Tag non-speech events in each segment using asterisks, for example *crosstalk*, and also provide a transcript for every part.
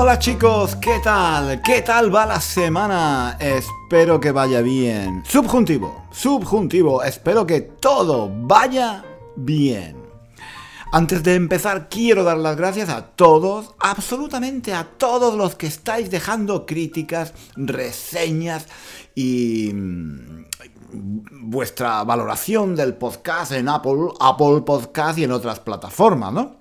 Hola chicos, ¿qué tal? ¿Qué tal va la semana? Espero que vaya bien. Subjuntivo, subjuntivo, espero que todo vaya bien. Antes de empezar, quiero dar las gracias a todos, absolutamente a todos los que estáis dejando críticas, reseñas y mm, vuestra valoración del podcast en Apple, Apple Podcast y en otras plataformas, ¿no?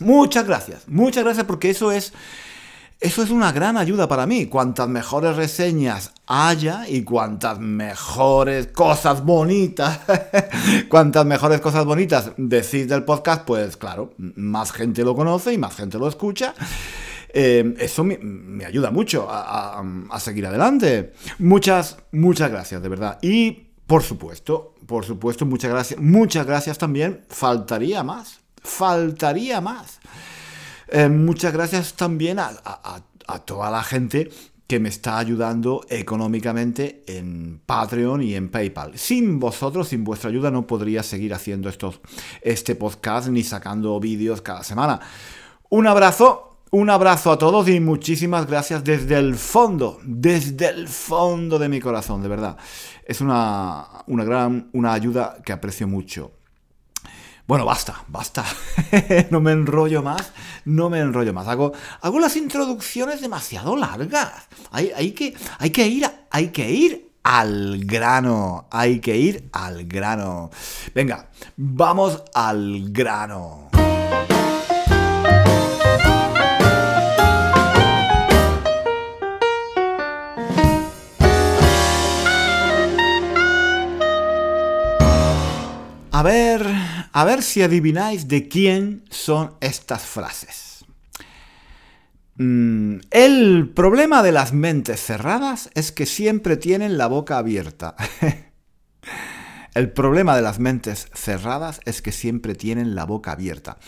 Muchas gracias, muchas gracias porque eso es eso es una gran ayuda para mí. Cuantas mejores reseñas haya y cuantas mejores cosas bonitas, *laughs* cuantas mejores cosas bonitas decís del podcast, pues claro, más gente lo conoce y más gente lo escucha. Eh, eso me, ayuda mucho a, a, seguir adelante. Muchas, muchas gracias, de verdad. Y por supuesto, por supuesto, muchas gracias. Muchas gracias también. Faltaría más. Faltaría más. Eh, muchas gracias también a, toda la gente que me está ayudando económicamente en Patreon y en PayPal. Sin vosotros, sin vuestra ayuda, no podría seguir haciendo estos, este podcast ni sacando vídeos cada semana. Un abrazo, un abrazo a todos y muchísimas gracias desde el fondo, desde el fondo de mi corazón, de verdad. Es una, una gran, una ayuda que aprecio mucho. Bueno, basta, basta. *laughs* no me enrollo más, no me enrollo más. Hago, hago las introducciones demasiado largas. Hay, hay, que, hay, que ir, hay que ir al grano. Hay que ir al grano. Venga, vamos al grano. A ver, a ver si adivináis de quién son estas frases. Mm, el problema de las mentes cerradas es que siempre tienen la boca abierta. *laughs* el problema de las mentes cerradas es que siempre tienen la boca abierta.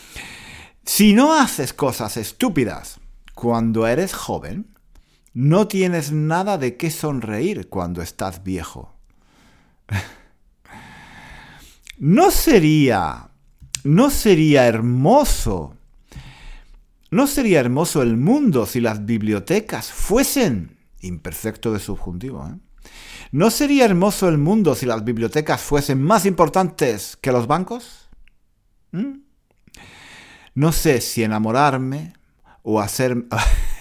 Si no haces cosas estúpidas cuando eres joven, no tienes nada de qué sonreír cuando estás viejo. *laughs* ¿No sería, no sería hermoso, no sería hermoso el mundo si las bibliotecas fuesen, imperfecto de subjuntivo, ¿eh? ¿No sería hermoso el mundo si las bibliotecas fuesen más importantes que los bancos? ¿Mm? No sé si enamorarme o hacer...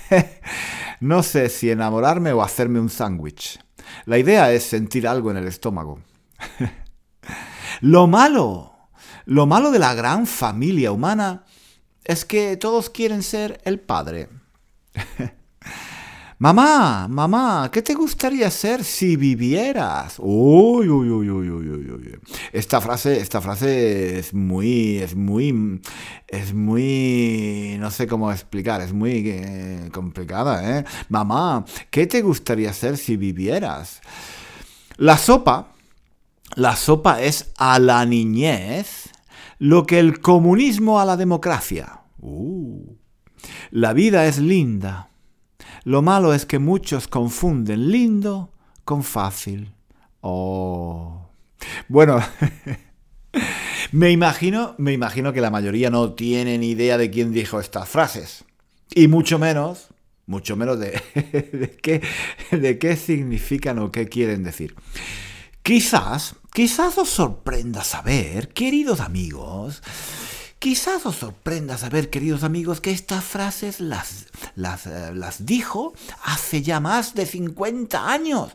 *laughs* no sé si enamorarme o hacerme un sándwich. La idea es sentir algo en el estómago. *laughs* Lo malo, lo malo de la gran familia humana es que todos quieren ser el padre. *laughs* mamá, mamá, ¿qué te gustaría ser si vivieras? Uy, uy, uy, uy, uy, uy, Esta frase, esta frase es muy, es muy, es muy, no sé cómo explicar, es muy eh, complicada, ¿eh? Mamá, ¿qué te gustaría ser si vivieras? La sopa la sopa es a la niñez lo que el comunismo a la democracia. Uh. La vida es linda. Lo malo es que muchos confunden lindo con fácil. Oh. Bueno, *laughs* me imagino, me imagino que la mayoría no tiene ni idea de quién dijo estas frases. Y mucho menos, mucho menos de, *laughs* qué, de qué significan o qué quieren decir. Quizás, quizás os sorprenda saber, queridos amigos, quizás os sorprenda saber, queridos amigos, que estas frases las, las, eh, las dijo hace ya más de 50 años.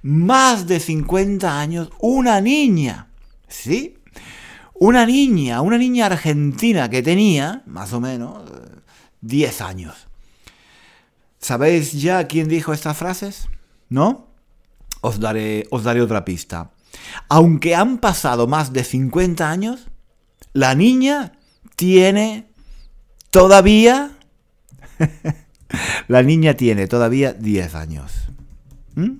Más de 50 años una niña. ¿Sí? una niña, una niña argentina que tenía, más o menos, 10 años. ¿Sabéis ya quién dijo estas frases? ¿No? Os daré, os daré otra pista. Aunque han pasado más de 50 años, la niña tiene todavía... *laughs* la niña tiene todavía 10 años. ¿Mm?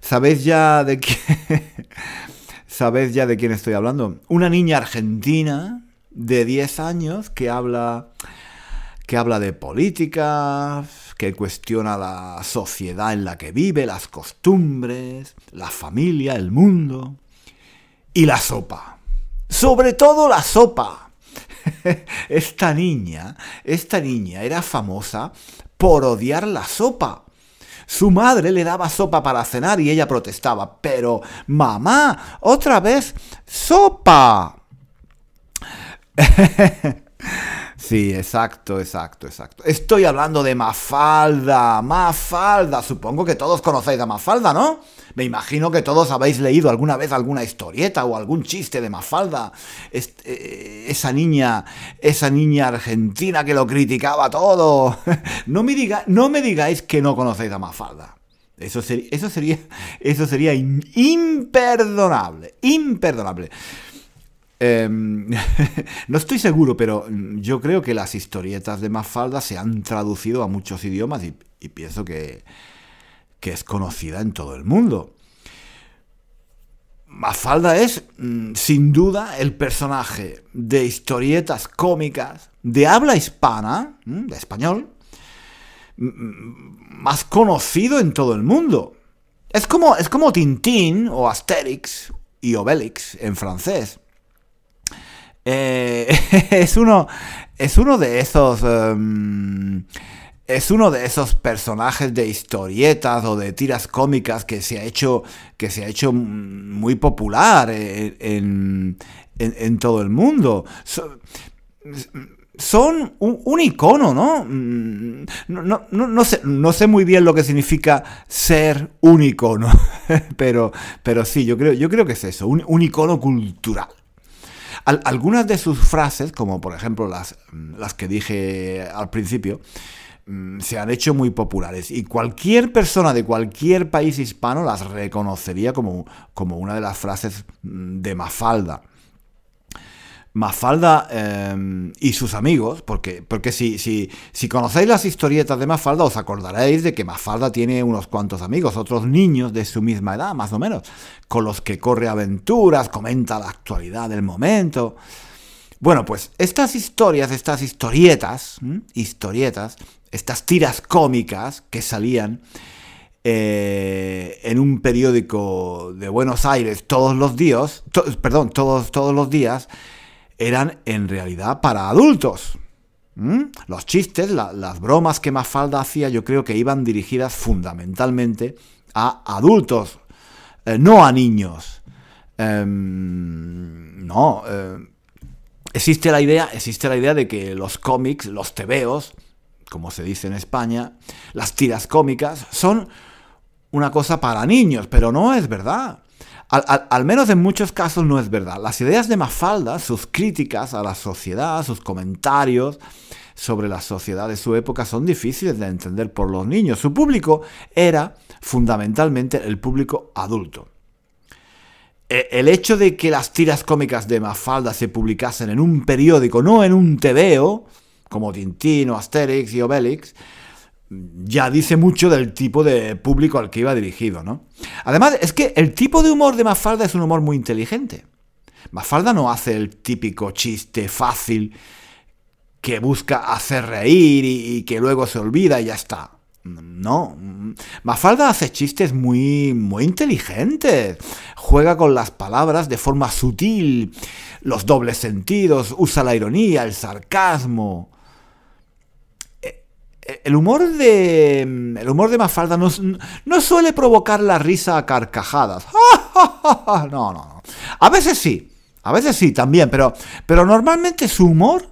¿Sabéis ya de qué? *laughs* ¿Sabéis ya de quién estoy hablando? Una niña argentina de 10 años que habla que habla de política, que cuestiona la sociedad en la que vive, las costumbres, la familia, el mundo y la sopa. Sobre todo la sopa. *laughs* Esta niña, esta niña era famosa por odiar la sopa. Su madre le daba sopa para cenar y ella protestaba, pero mamá, otra vez sopa. *laughs* Sí, exacto, exacto, exacto. Estoy hablando de Mafalda, Mafalda. Supongo que todos conocéis a Mafalda, ¿no? Me imagino que todos habéis leído alguna vez alguna historieta o algún chiste de Mafalda. Eh, esa niña, esa niña argentina que lo criticaba todo. *laughs* No me, diga, no me digáis que no conocéis a Mafalda. Eso, eso sería, eso sería imperdonable, imperdonable. Em, *laughs* no estoy seguro, pero yo creo que las historietas de Mafalda se han traducido a muchos idiomas y, pienso que, que, es conocida en todo el mundo. Mafalda es, mm, sin duda, el personaje de historietas cómicas de habla hispana, mm, de español, más conocido en todo el mundo. Es como, es como Tintín o Asterix y Obelix en francés. Eh, *laughs* es, uno, es uno de esos... Em, es uno de esos personajes de historietas o de tiras cómicas que se ha hecho, que se ha hecho muy popular en, todo el mundo. son un, icono, ¿no? No, no, sé, no sé muy bien lo que significa ser un icono, *laughs* pero, pero sí, yo creo, yo creo que es eso, un, un icono cultural algunas de sus frases, como por ejemplo las, las que dije al principio, mm, se han hecho muy populares y cualquier persona de cualquier país hispano las reconocería como, como una de las frases mm, de Mafalda. Mafalda em, y sus amigos, porque, porque si, si, si, conocéis las historietas de Mafalda, os acordaréis de que Mafalda tiene unos cuantos amigos, otros niños de su misma edad, más o menos, con los que corre aventuras, comenta la actualidad del momento. Bueno, pues estas historias, estas historietas, historietas, estas tiras cómicas que salían eh, en un periódico de Buenos Aires todos los días, perdón, todos, todos los días, eran en realidad para adultos. ¿Mm? Los chistes, las bromas que Mafalda hacía, yo creo que iban dirigidas fundamentalmente a adultos, eh, no a niños. Em, no, eh, existe la idea, existe la idea de que los cómics, los tebeos, como se dice en España, las tiras cómicas, son una cosa para niños, pero no es verdad. Al, menos en muchos casos no es verdad. Las ideas de Mafalda, sus críticas a la sociedad, sus comentarios sobre la sociedad de su época son difíciles de entender por los niños. Su público era fundamentalmente el público adulto. E, el hecho de que las tiras cómicas de Mafalda se publicasen en un periódico, no en un tebeo, como Tintín o Asterix y Obelix, ya dice mucho del tipo de público al que iba dirigido, ¿no? Además, es que el tipo de humor de Mafalda es un humor muy inteligente. Mafalda no hace el típico chiste fácil que busca hacer reír y, que luego se olvida y ya está. No, Mafalda hace chistes muy, muy inteligentes. Juega con las palabras de forma sutil, los dobles sentidos, usa la ironía, el sarcasmo el humor de. El humor de Mafalda no, no suele provocar la risa a carcajadas. *laughs* No, no, no. A veces sí. A veces sí también, pero, pero normalmente su humor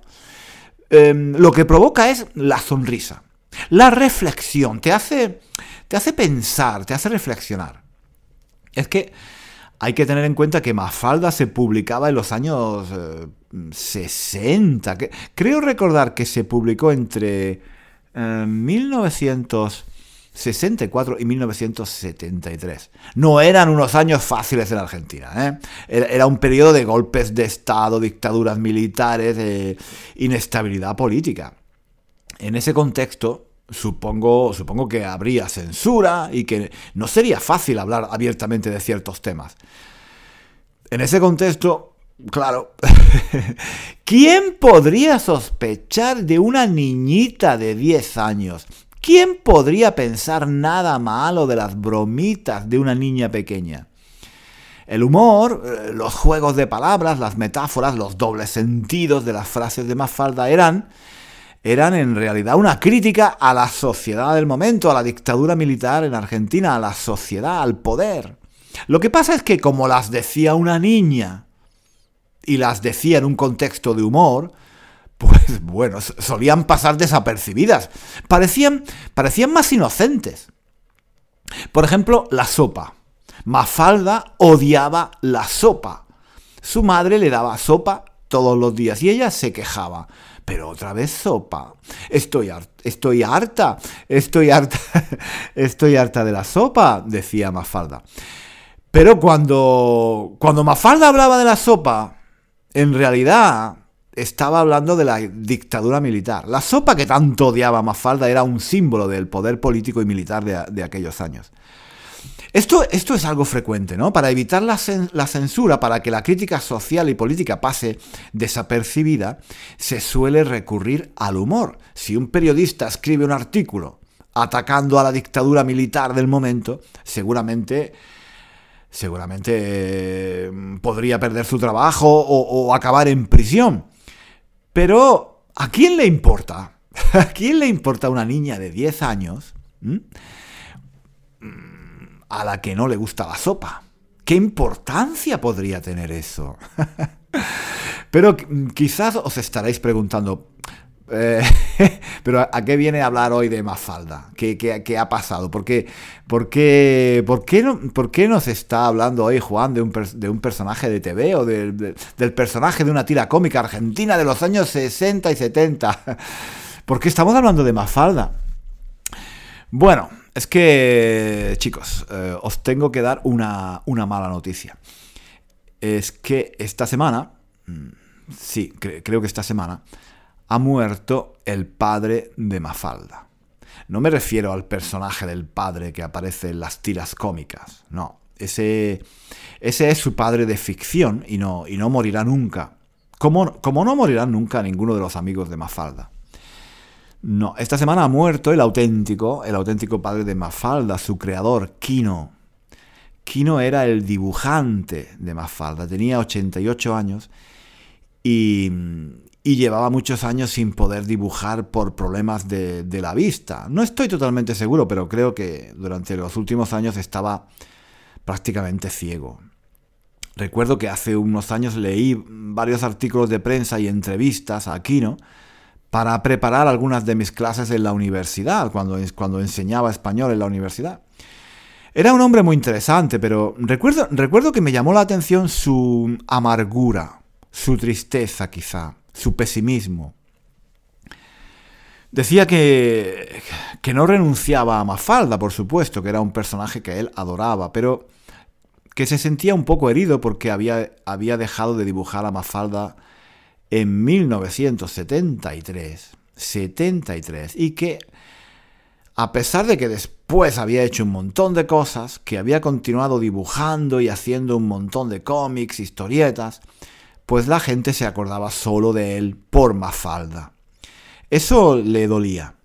em, lo que provoca es la sonrisa. La reflexión. Te hace, te hace pensar, te hace reflexionar. Es que Hay que tener en cuenta que Mafalda se publicaba en los años 60. Eh, creo recordar que se publicó entre 1964 y 1973. No eran unos años fáciles en Argentina. ¿eh? Era, un periodo de golpes de Estado, dictaduras militares, inestabilidad política. En ese contexto, supongo, supongo que habría censura y que no sería fácil hablar abiertamente de ciertos temas. En ese contexto, claro, *laughs* ¿quién podría sospechar de una niñita de 10 años? ¿Quién podría pensar nada malo de las bromitas de una niña pequeña? El humor, eh, los juegos de palabras, las metáforas, los dobles sentidos de las frases de Mafalda eran eran en realidad una crítica a la sociedad del momento, a la dictadura militar en Argentina, a la sociedad, al poder. Lo que pasa es que como las decía una niña y las decía en un contexto de humor, pues *laughs* bueno, solían pasar desapercibidas. Parecían, parecían más inocentes. Por ejemplo, la sopa. Mafalda odiaba la sopa. Su madre le daba sopa todos los días y ella se quejaba pero otra vez sopa. Estoy, estoy harta, estoy harta, *laughs* estoy harta de la sopa, decía Mafalda. Pero cuando, cuando Mafalda hablaba de la sopa, en realidad estaba hablando de la dictadura militar. La sopa que tanto odiaba Mafalda era un símbolo del poder político y militar de aquellos años. Esto, esto es algo frecuente, ¿no? Para evitar la, censura, para que la crítica social y política pase desapercibida, se suele recurrir al humor. Si un periodista escribe un artículo atacando a la dictadura militar del momento, seguramente seguramente eh, podría perder su trabajo o, acabar en prisión. Pero, ¿a quién le importa? *laughs* ¿A quién le importa una niña de 10 años? ¿Mm? a la que no le gusta la sopa. ¿Qué importancia podría tener eso? *laughs* Pero quizás os estaréis preguntando, eh, *laughs* pero ¿a qué viene hablar hoy de Mafalda? ¿Qué, qué, ha pasado? ¿Por qué, por, qué, qué no, ¿Por qué nos está hablando hoy Juan de un, de un personaje de TV o del personaje de una tira cómica argentina de los años 60 y 70? *laughs* ¿Por qué estamos hablando de Mafalda? Bueno, es que, chicos, eh, os tengo que dar una, mala noticia. Es que esta semana, mm, sí, creo que esta semana, ha muerto el padre de Mafalda. No me refiero al personaje del padre que aparece en las tiras cómicas, no. Ese, ese es su padre de ficción y no, y no morirá nunca. Como, como no morirá nunca ninguno de los amigos de Mafalda. No, esta semana ha muerto el auténtico, el auténtico padre de Mafalda, su creador, Kino. Kino era el dibujante de Mafalda, tenía 88 años y, llevaba muchos años sin poder dibujar por problemas de, la vista. No estoy totalmente seguro, pero creo que durante los últimos años estaba prácticamente ciego. Recuerdo que hace unos años leí varios artículos de prensa y entrevistas a Kino, para preparar algunas de mis clases en la universidad, cuando, cuando enseñaba español en la universidad. Era un hombre muy interesante, pero recuerdo, recuerdo que me llamó la atención su amargura, su tristeza quizá, su pesimismo. Decía que, que no renunciaba a Mafalda, por supuesto, que era un personaje que él adoraba, pero que se sentía un poco herido porque había, había dejado de dibujar a Mafalda en 1973, 73, y que a pesar de que después había hecho un montón de cosas, que había continuado dibujando y haciendo un montón de cómics, historietas, pues la gente se acordaba solo de él por Mafalda. Eso le dolía.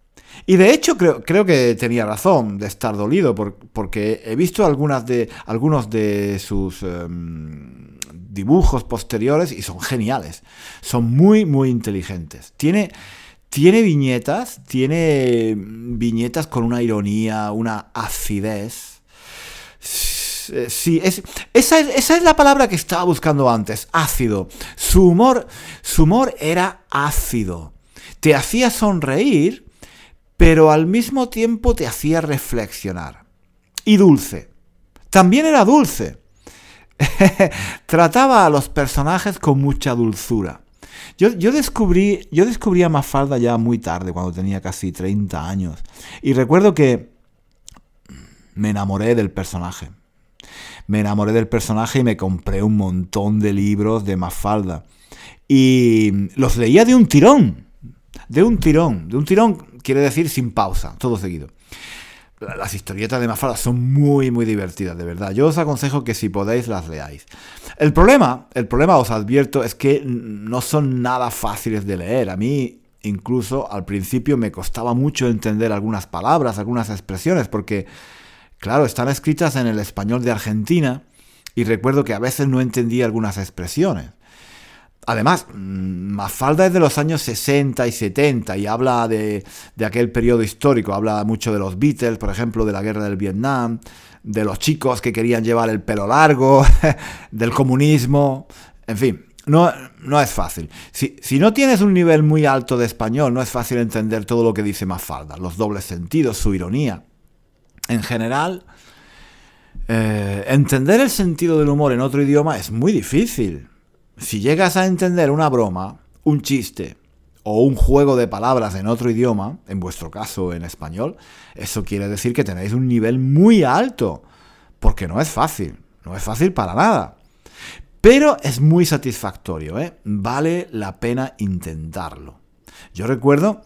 Y de hecho creo, creo que tenía razón de estar dolido, porque he visto algunas de, algunos de sus... Em, dibujos posteriores y son geniales. Son muy, muy inteligentes. Tiene, tiene viñetas, tiene viñetas con una ironía, una acidez. Sí, es, esa, es, la palabra que estaba buscando antes, ácido. Su humor, su humor era ácido. Te hacía sonreír, pero al mismo tiempo te hacía reflexionar. Y dulce. También era dulce. *laughs* trataba a los personajes con mucha dulzura. Yo, yo, descubrí, yo descubrí a Mafalda ya muy tarde, cuando tenía casi 30 años. Y recuerdo que me enamoré del personaje. Me enamoré del personaje y me compré un montón de libros de Mafalda. Y los leía de un tirón. De un tirón. De un tirón quiere decir sin pausa, todo seguido. Las historietas de Mafalda son muy, muy divertidas, de verdad. Yo os aconsejo que si podéis las leáis. El problema, el problema os advierto, es que no son nada fáciles de leer. A mí, incluso al principio, me costaba mucho entender algunas palabras, algunas expresiones, porque, claro, están escritas en el español de Argentina y recuerdo que a veces no entendía algunas expresiones. Además, mm, Mafalda es de los años 60 y 70 y habla de, aquel periodo histórico, habla mucho de los Beatles, por ejemplo, de la guerra del Vietnam, de los chicos que querían llevar el pelo largo, *laughs* del comunismo, en fin, no, no es fácil. Si, no tienes un nivel muy alto de español, no es fácil entender todo lo que dice Mafalda, los dobles sentidos, su ironía. En general, eh, entender el sentido del humor en otro idioma es muy difícil si llegas a entender una broma, un chiste o un juego de palabras en otro idioma, en vuestro caso en español, eso quiere decir que tenéis un nivel muy alto, porque no es fácil, no es fácil para nada. Pero es muy satisfactorio, ¿eh? vale la pena intentarlo. Yo recuerdo,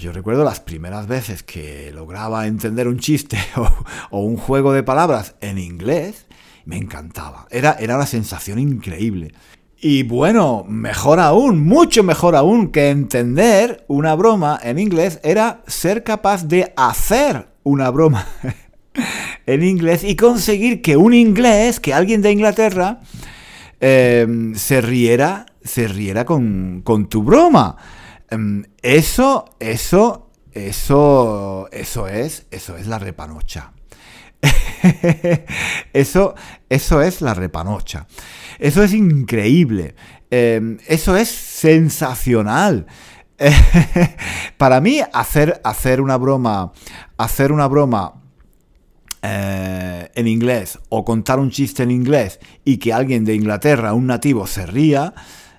yo recuerdo las primeras veces que lograba entender un chiste *laughs* o, un juego de palabras en inglés me encantaba. Era, era una sensación increíble. Y bueno, mejor aún, mucho mejor aún que entender una broma en inglés era ser capaz de hacer una broma *laughs* en inglés y conseguir que un inglés, que alguien de Inglaterra, em, se riera, se riera con, con tu broma. Em, eso, eso, eso, eso es, eso es la repanocha. *laughs* eso, eso es la repanocha. Eso es increíble. Em, eso es sensacional. *laughs* Para mí, hacer, hacer una broma, hacer una broma eh, en inglés o contar un chiste en inglés y que alguien de Inglaterra, un nativo, se ría,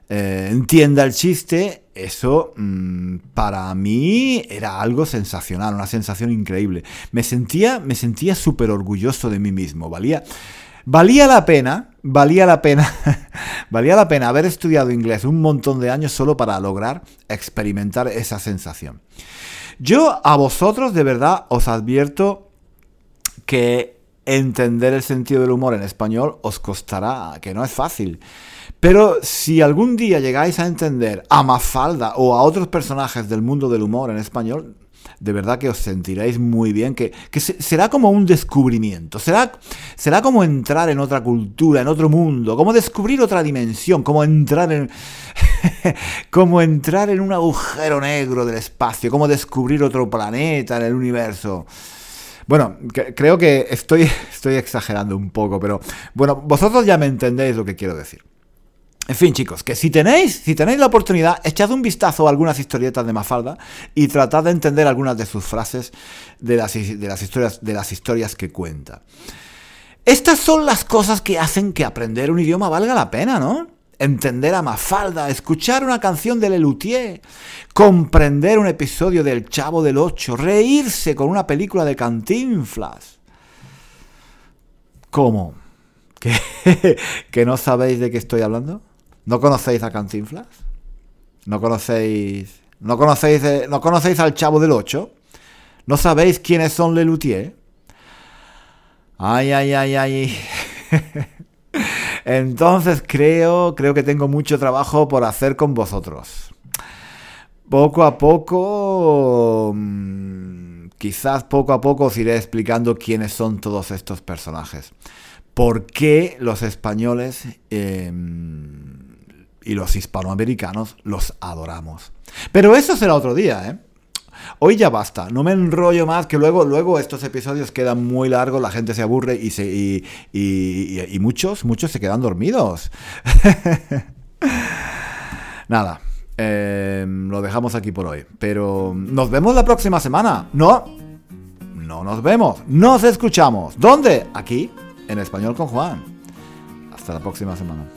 eh, entienda el chiste, eso mm, para mí era algo sensacional, una sensación increíble. Me sentía, me sentía súper orgulloso de mí mismo. Valía, valía la pena, valía la pena, *laughs* valía la pena haber estudiado inglés un montón de años solo para lograr experimentar esa sensación. Yo a vosotros de verdad os advierto que entender el sentido del humor en español os costará, que no es fácil. Pero si algún día llegáis a entender a Mafalda o a otros personajes del mundo del humor en español, de verdad que os sentiréis muy bien, que, será como un descubrimiento, será, será como entrar en otra cultura, en otro mundo, como descubrir otra dimensión, como entrar en, *laughs* como entrar en un agujero negro del espacio, como descubrir otro planeta en el universo. Bueno, creo que estoy, *laughs* estoy exagerando un poco, pero bueno, vosotros ya me entendéis lo que quiero decir. En fin, chicos, que si tenéis, si tenéis la oportunidad, echad un vistazo a algunas historietas de Mafalda y tratad de entender algunas de sus frases de las, historias, que cuenta. Estas son las cosas que hacen que aprender un idioma valga la pena, ¿no? Entender a Mafalda, escuchar una canción de Lelutier, comprender un episodio del Chavo del Ocho, reírse con una película de Cantinflas. ¿Cómo? *laughs* ¿Que, ¿Que no sabéis de qué estoy hablando? ¿No conocéis a Cantinflas? ¿No conocéis... ¿No conocéis, ¿No conocéis al Chavo del Ocho? ¿No sabéis quiénes son Lelutier? Ay, ay, ay, ay. *laughs* Entonces creo, creo que tengo mucho trabajo por hacer con vosotros. Poco a poco, mm, quizás poco a poco os iré explicando quiénes son todos estos personajes. ¿Por qué los españoles em, y los hispanoamericanos los adoramos. Pero eso será otro día, ¿eh? Hoy ya basta, no me enrollo más, que luego, luego estos episodios quedan muy largos, la gente se aburre y, se, y, muchos, muchos se quedan dormidos. *laughs* Nada, em, lo dejamos aquí por hoy. Pero nos vemos la próxima semana. No, no nos vemos, nos escuchamos. ¿Dónde? Aquí, en español con Juan. Hasta la próxima semana.